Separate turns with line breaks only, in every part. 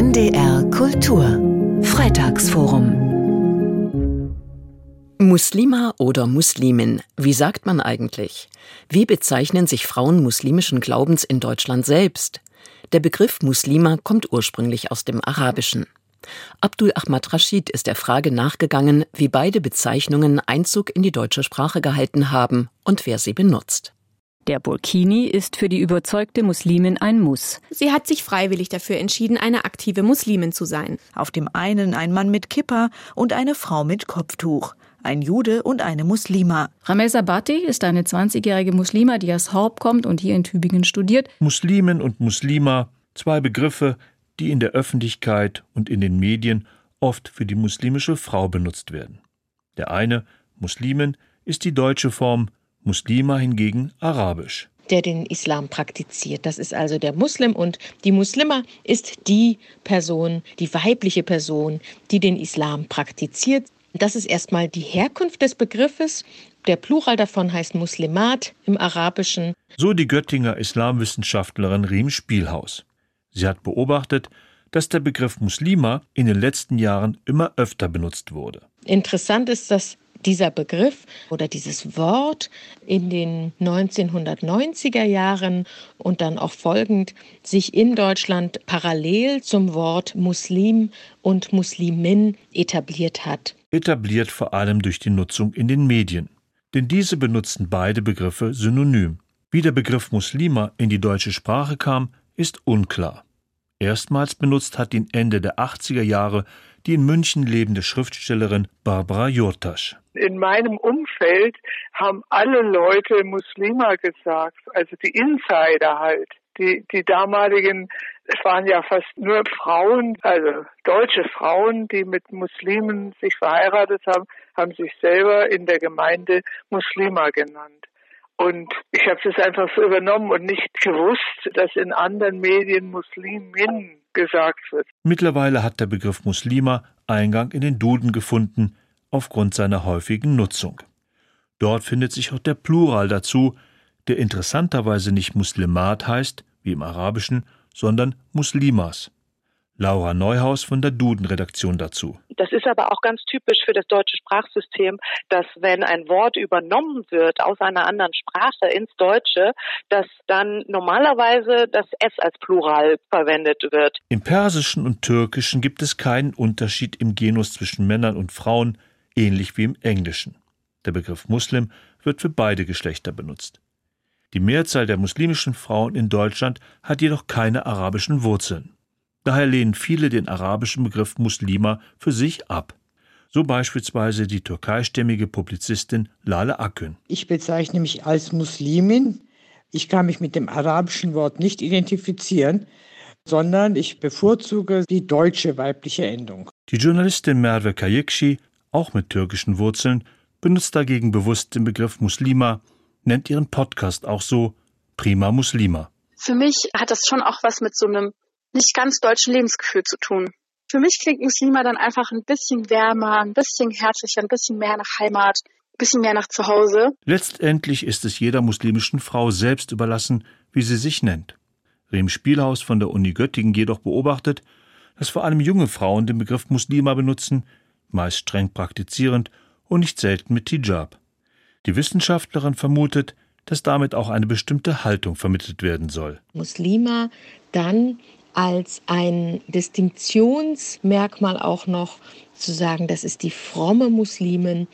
NDR Kultur Freitagsforum Muslima oder Muslimin, wie sagt man eigentlich? Wie bezeichnen sich Frauen muslimischen Glaubens in Deutschland selbst? Der Begriff Muslima kommt ursprünglich aus dem Arabischen. Abdul Ahmad Rashid ist der Frage nachgegangen, wie beide Bezeichnungen Einzug in die deutsche Sprache gehalten haben und wer sie benutzt.
Der Burkini ist für die überzeugte Muslimin ein Muss.
Sie hat sich freiwillig dafür entschieden, eine aktive Muslimin zu sein.
Auf dem einen ein Mann mit Kippa und eine Frau mit Kopftuch. Ein Jude und eine Muslima.
Ramesa Bati ist eine 20-jährige Muslima, die aus Horb kommt und hier in Tübingen studiert.
Muslimen und Muslima, zwei Begriffe, die in der Öffentlichkeit und in den Medien oft für die muslimische Frau benutzt werden. Der eine, Muslimin, ist die deutsche Form Muslima hingegen arabisch
der den Islam praktiziert. Das ist also der Muslim und die Muslima ist die Person, die weibliche Person, die den Islam praktiziert. Das ist erstmal die Herkunft des Begriffes. Der Plural davon heißt Muslimat im Arabischen.
So die Göttinger Islamwissenschaftlerin Riem Spielhaus. Sie hat beobachtet, dass der Begriff Muslima in den letzten Jahren immer öfter benutzt wurde.
Interessant ist, dass dieser Begriff oder dieses Wort in den 1990er Jahren und dann auch folgend sich in Deutschland parallel zum Wort Muslim und Muslimin etabliert hat.
Etabliert vor allem durch die Nutzung in den Medien. Denn diese benutzen beide Begriffe synonym. Wie der Begriff Muslima in die deutsche Sprache kam, ist unklar. Erstmals benutzt hat ihn Ende der 80er Jahre die in München lebende Schriftstellerin Barbara Jurtasch.
In meinem Umfeld haben alle Leute Muslima gesagt, also die Insider halt. Die, die damaligen, es waren ja fast nur Frauen, also deutsche Frauen, die mit Muslimen sich verheiratet haben, haben sich selber in der Gemeinde Muslima genannt. Und ich habe das einfach so übernommen und nicht gewusst, dass in anderen Medien Muslimin gesagt wird.
Mittlerweile hat der Begriff Muslima Eingang in den Duden gefunden, aufgrund seiner häufigen Nutzung. Dort findet sich auch der Plural dazu, der interessanterweise nicht Muslimat heißt, wie im Arabischen, sondern Muslimas. Laura Neuhaus von der Duden-Redaktion dazu.
Das ist aber auch ganz typisch für das deutsche Sprachsystem, dass wenn ein Wort übernommen wird aus einer anderen Sprache ins Deutsche, dass dann normalerweise das S als Plural verwendet wird.
Im Persischen und Türkischen gibt es keinen Unterschied im Genus zwischen Männern und Frauen, ähnlich wie im Englischen. Der Begriff Muslim wird für beide Geschlechter benutzt. Die Mehrzahl der muslimischen Frauen in Deutschland hat jedoch keine arabischen Wurzeln. Daher lehnen viele den arabischen Begriff Muslima für sich ab. So beispielsweise die türkeistämmige Publizistin Lale Akün.
Ich bezeichne mich als Muslimin. Ich kann mich mit dem arabischen Wort nicht identifizieren, sondern ich bevorzuge die deutsche weibliche Endung.
Die Journalistin Merve Kayekshi, auch mit türkischen Wurzeln, benutzt dagegen bewusst den Begriff Muslima, nennt ihren Podcast auch so Prima Muslima.
Für mich hat das schon auch was mit so einem nicht ganz deutschen Lebensgefühl zu tun. Für mich klingt Muslima dann einfach ein bisschen wärmer, ein bisschen herzlicher, ein bisschen mehr nach Heimat, ein bisschen mehr nach Zuhause.
Letztendlich ist es jeder muslimischen Frau selbst überlassen, wie sie sich nennt. Rehm Spielhaus von der Uni Göttingen jedoch beobachtet, dass vor allem junge Frauen den Begriff Muslima benutzen, meist streng praktizierend und nicht selten mit Hijab. Die Wissenschaftlerin vermutet, dass damit auch eine bestimmte Haltung vermittelt werden soll.
Muslima dann als ein Distinktionsmerkmal auch noch zu sagen, das ist die fromme Muslimin,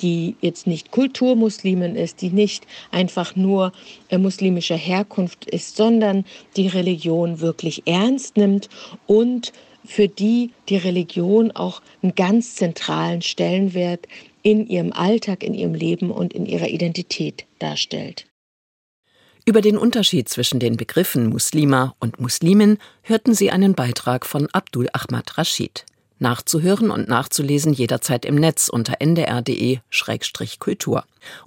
die jetzt nicht Kulturmuslimin ist, die nicht einfach nur äh, muslimischer Herkunft ist, sondern die Religion wirklich ernst nimmt und für die die Religion auch einen ganz zentralen Stellenwert in ihrem Alltag, in ihrem Leben und in ihrer Identität darstellt.
Über den Unterschied zwischen den Begriffen Muslima und Muslimin hörten Sie einen Beitrag von Abdul Ahmad Rashid. Nachzuhören und nachzulesen jederzeit im Netz unter ndr.de-kultur.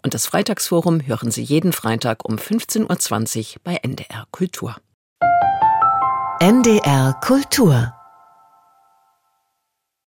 Und das Freitagsforum hören Sie jeden Freitag um 15.20 Uhr bei NDR Kultur.
NDR Kultur